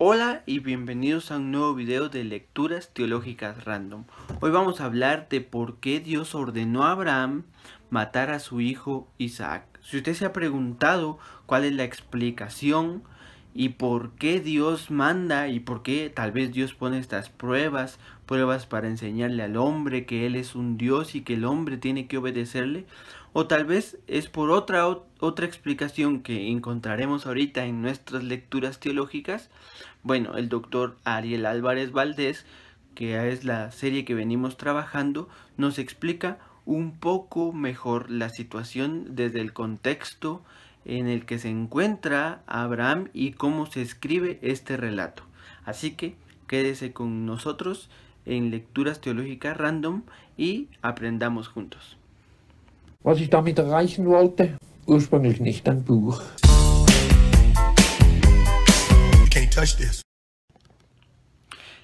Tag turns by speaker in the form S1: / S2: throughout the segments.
S1: Hola y bienvenidos a un nuevo video de lecturas teológicas random. Hoy vamos a hablar de por qué Dios ordenó a Abraham matar a su hijo Isaac. Si usted se ha preguntado cuál es la explicación y por qué Dios manda y por qué tal vez Dios pone estas pruebas, pruebas para enseñarle al hombre que Él es un Dios y que el hombre tiene que obedecerle, o tal vez es por otra, otra explicación que encontraremos ahorita en nuestras lecturas teológicas. Bueno, el doctor Ariel Álvarez Valdés, que es la serie que venimos trabajando, nos explica un poco mejor la situación desde el contexto en el que se encuentra Abraham y cómo se escribe este relato. Así que quédese con nosotros en lecturas teológicas random y aprendamos juntos.
S2: Was ich damit erreichen wollte? Ursprünglich nicht ein Buch.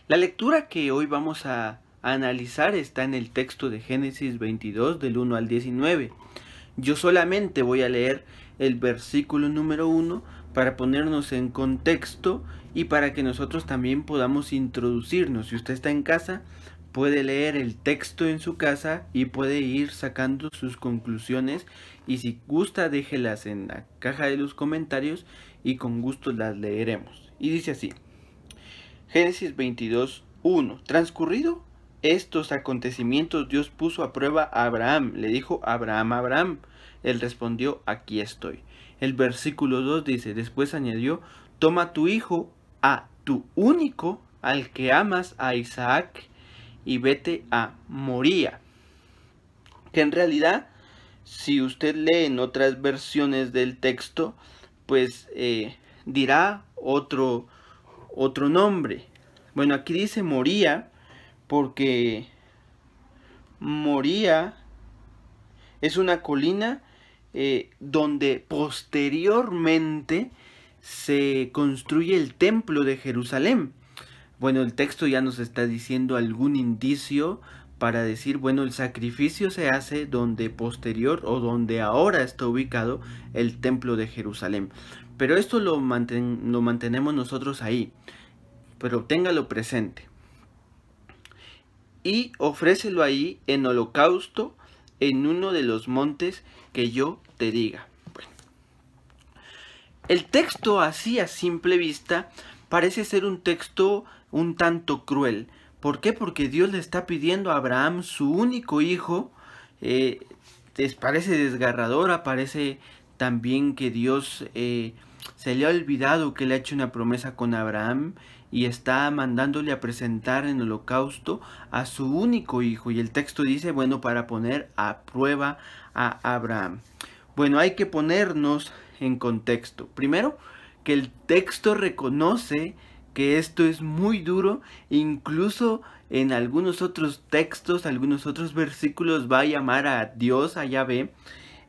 S1: La lectura que hoy vamos a analizar está en el texto de Génesis 22 del 1 al 19. Yo solamente voy a leer el versículo número 1 para ponernos en contexto y para que nosotros también podamos introducirnos. Si usted está en casa, puede leer el texto en su casa y puede ir sacando sus conclusiones y si gusta déjelas en la caja de los comentarios y con gusto las leeremos. Y dice así, Génesis 22, 1. Transcurrido estos acontecimientos Dios puso a prueba a Abraham. Le dijo Abraham, Abraham. Él respondió, aquí estoy. El versículo 2 dice, después añadió, toma tu hijo, a tu único, al que amas, a Isaac, y vete a Moría. Que en realidad, si usted lee en otras versiones del texto, pues eh, dirá otro, otro nombre. Bueno, aquí dice Moría porque Moría es una colina eh, donde posteriormente se construye el templo de Jerusalén. Bueno, el texto ya nos está diciendo algún indicio para decir, bueno, el sacrificio se hace donde posterior o donde ahora está ubicado el templo de Jerusalén. Pero esto lo, lo mantenemos nosotros ahí, pero téngalo presente. Y ofrécelo ahí en holocausto en uno de los montes que yo te diga. Bueno. El texto así a simple vista parece ser un texto un tanto cruel. ¿Por qué? Porque Dios le está pidiendo a Abraham su único hijo. Eh, les parece desgarradora, parece también que Dios eh, se le ha olvidado que le ha hecho una promesa con Abraham y está mandándole a presentar en holocausto a su único hijo. Y el texto dice, bueno, para poner a prueba a Abraham. Bueno, hay que ponernos en contexto. Primero, que el texto reconoce que esto es muy duro, incluso en algunos otros textos, algunos otros versículos va a llamar a Dios, a Yahvé,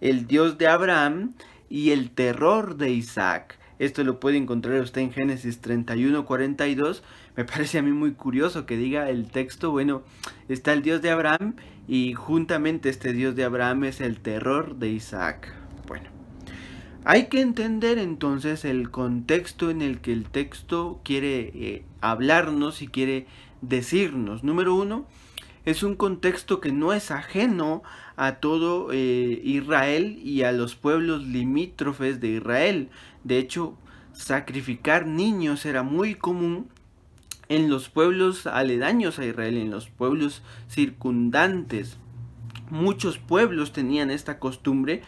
S1: el Dios de Abraham y el terror de Isaac. Esto lo puede encontrar usted en Génesis 31, 42. Me parece a mí muy curioso que diga el texto, bueno, está el Dios de Abraham y juntamente este Dios de Abraham es el terror de Isaac. Bueno. Hay que entender entonces el contexto en el que el texto quiere eh, hablarnos y quiere decirnos. Número uno, es un contexto que no es ajeno a todo eh, Israel y a los pueblos limítrofes de Israel. De hecho, sacrificar niños era muy común en los pueblos aledaños a Israel, en los pueblos circundantes. Muchos pueblos tenían esta costumbre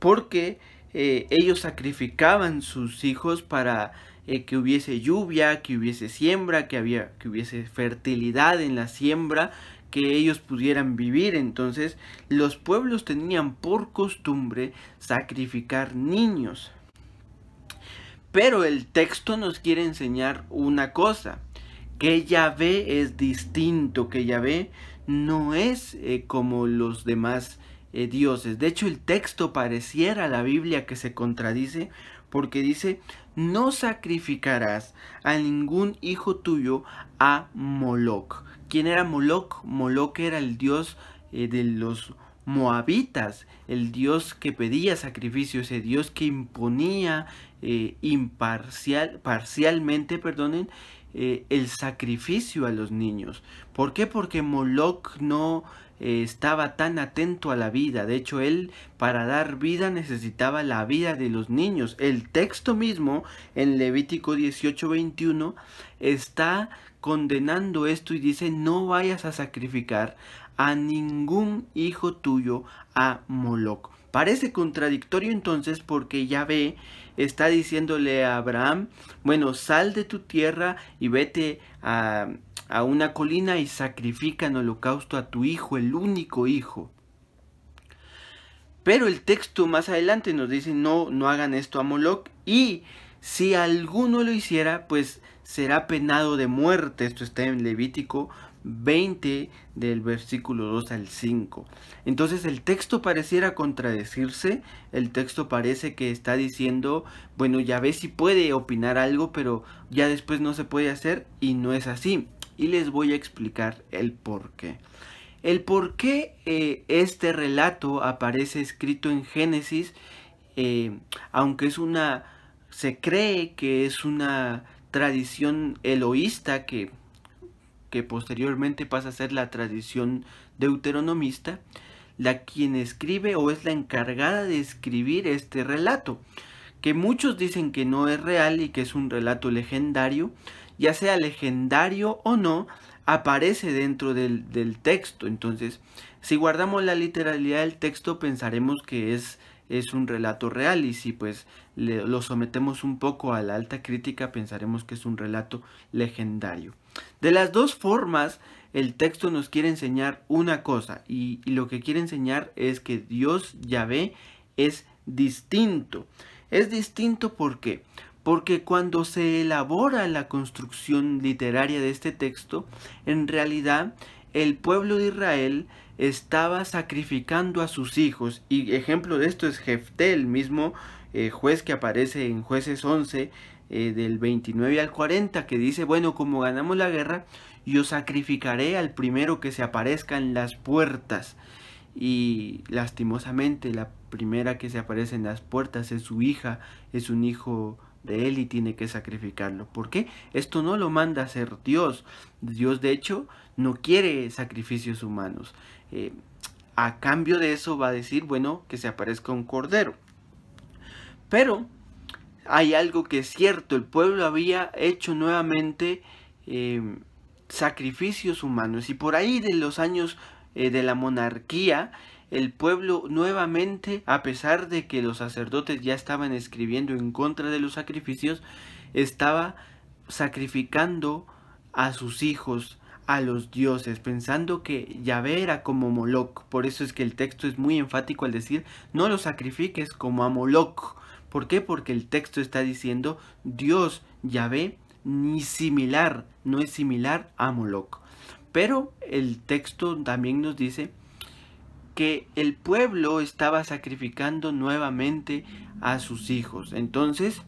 S1: porque eh, ellos sacrificaban sus hijos para eh, que hubiese lluvia, que hubiese siembra, que, había, que hubiese fertilidad en la siembra, que ellos pudieran vivir. Entonces los pueblos tenían por costumbre sacrificar niños. Pero el texto nos quiere enseñar una cosa, que Yahvé es distinto, que Yahvé no es eh, como los demás eh, dioses. De hecho, el texto pareciera la Biblia que se contradice porque dice, no sacrificarás a ningún hijo tuyo a Moloch. ¿Quién era Moloch? Moloch era el dios eh, de los moabitas, el dios que pedía sacrificio, ese dios que imponía eh, imparcial, parcialmente, perdonen, eh, el sacrificio a los niños. ¿Por qué? Porque Moloch no eh, estaba tan atento a la vida. De hecho, él para dar vida necesitaba la vida de los niños. El texto mismo en Levítico 18:21 está condenando esto y dice, no vayas a sacrificar a ningún hijo tuyo a Moloch. Parece contradictorio entonces porque Yahvé está diciéndole a Abraham, bueno, sal de tu tierra y vete a, a una colina y sacrifica en holocausto a tu hijo, el único hijo. Pero el texto más adelante nos dice, no, no hagan esto a Moloch y si alguno lo hiciera, pues será penado de muerte. Esto está en Levítico 20 del versículo 2 al 5. Entonces el texto pareciera contradecirse, el texto parece que está diciendo, bueno, ya ve si puede opinar algo, pero ya después no se puede hacer y no es así. Y les voy a explicar el por qué. El por qué eh, este relato aparece escrito en Génesis, eh, aunque es una, se cree que es una tradición eloísta que que posteriormente pasa a ser la tradición deuteronomista, la quien escribe o es la encargada de escribir este relato, que muchos dicen que no es real y que es un relato legendario, ya sea legendario o no, aparece dentro del, del texto. Entonces, si guardamos la literalidad del texto, pensaremos que es es un relato real y si pues lo sometemos un poco a la alta crítica pensaremos que es un relato legendario. De las dos formas el texto nos quiere enseñar una cosa y, lo que quiere enseñar es que Dios Yahvé es distinto. Es distinto porque cuando se elabora la construcción literaria de este texto, en realidad el pueblo de Israel estaba sacrificando a sus hijos. Y ejemplo de esto es Jefté, el mismo eh, juez que aparece en jueces 11 eh, del 29 al 40, que dice, bueno, como ganamos la guerra, yo sacrificaré al primero que se aparezca en las puertas. Y lastimosamente la primera que se aparece en las puertas es su hija, es un hijo de él y tiene que sacrificarlo. ¿Por qué? Esto no lo manda a hacer Dios. Dios de hecho no quiere sacrificios humanos. Eh, a cambio de eso va a decir, bueno, que se aparezca un cordero. Pero hay algo que es cierto, el pueblo había hecho nuevamente eh, sacrificios humanos y por ahí de los años eh, de la monarquía, el pueblo nuevamente, a pesar de que los sacerdotes ya estaban escribiendo en contra de los sacrificios, estaba sacrificando a sus hijos a los dioses, pensando que Yahvé era como Moloch. Por eso es que el texto es muy enfático al decir, no lo sacrifiques como a Moloch. ¿Por qué? Porque el texto está diciendo, Dios, Yahvé, ni similar, no es similar a Moloch. Pero el texto también nos dice que el pueblo estaba sacrificando nuevamente a sus hijos. Entonces,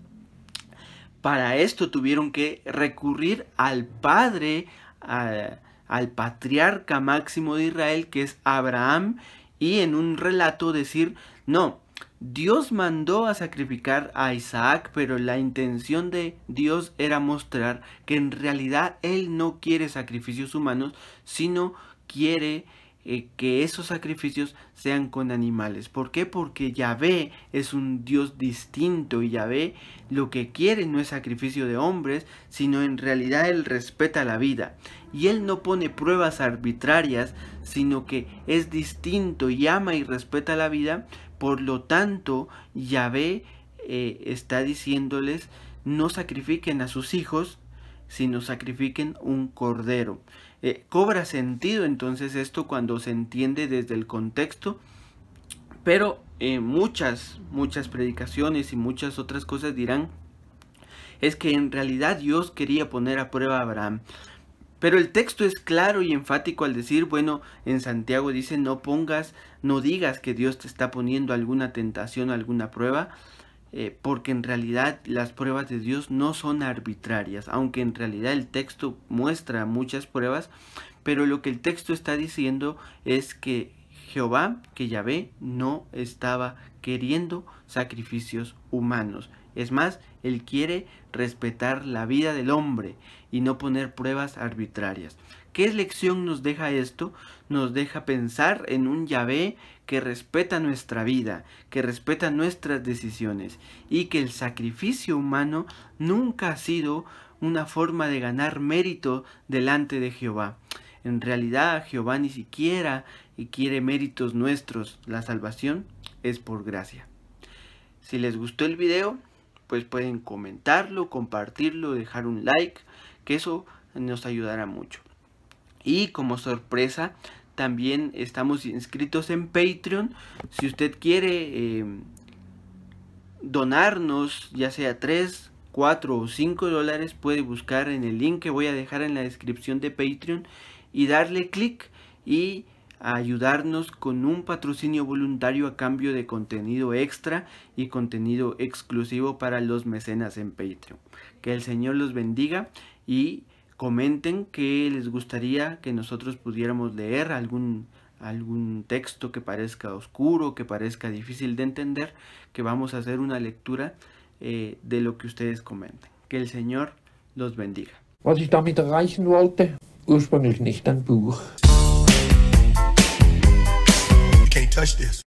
S1: para esto tuvieron que recurrir al padre, al patriarca máximo de Israel, que es Abraham, y en un relato decir, no, Dios mandó a sacrificar a Isaac, pero la intención de Dios era mostrar que en realidad Él no quiere sacrificios humanos, sino quiere eh, que esos sacrificios sean con animales. ¿Por qué? Porque Yahvé es un Dios distinto y Yahvé lo que quiere no es sacrificio de hombres, sino en realidad Él respeta la vida. Y Él no pone pruebas arbitrarias, sino que es distinto y ama y respeta la vida. Por lo tanto, Yahvé eh, está diciéndoles no sacrifiquen a sus hijos, sino sacrifiquen un cordero. Eh, cobra sentido entonces esto cuando se entiende desde el contexto, pero eh, muchas, muchas predicaciones y muchas otras cosas dirán es que en realidad Dios quería poner a prueba a Abraham. Pero el texto es claro y enfático al decir, bueno, en Santiago dice, no pongas, no digas que Dios te está poniendo alguna tentación, alguna prueba, eh, porque en realidad las pruebas de Dios no son arbitrarias, aunque en realidad el texto muestra muchas pruebas, pero lo que el texto está diciendo es que Jehová, que Yahvé, no estaba queriendo sacrificios humanos. Es más, Él quiere respetar la vida del hombre y no poner pruebas arbitrarias. ¿Qué lección nos deja esto? Nos deja pensar en un Yahvé que respeta nuestra vida, que respeta nuestras decisiones y que el sacrificio humano nunca ha sido una forma de ganar mérito delante de Jehová. En realidad Jehová ni siquiera quiere méritos nuestros. La salvación es por gracia. Si les gustó el video, pues pueden comentarlo, compartirlo, dejar un like, que eso nos ayudará mucho. Y como sorpresa, también estamos inscritos en Patreon. Si usted quiere eh, donarnos, ya sea 3, 4 o 5 dólares, puede buscar en el link que voy a dejar en la descripción de Patreon y darle clic y ayudarnos con un patrocinio voluntario a cambio de contenido extra y contenido exclusivo para los mecenas en Patreon. Que el Señor los bendiga y comenten que les gustaría que nosotros pudiéramos leer algún algún texto que parezca oscuro, que parezca difícil de entender, que vamos a hacer una lectura eh, de lo que ustedes comenten. Que el Señor los bendiga.
S2: Was ich damit ursprünglich nicht ein Buch.
S3: sete terços.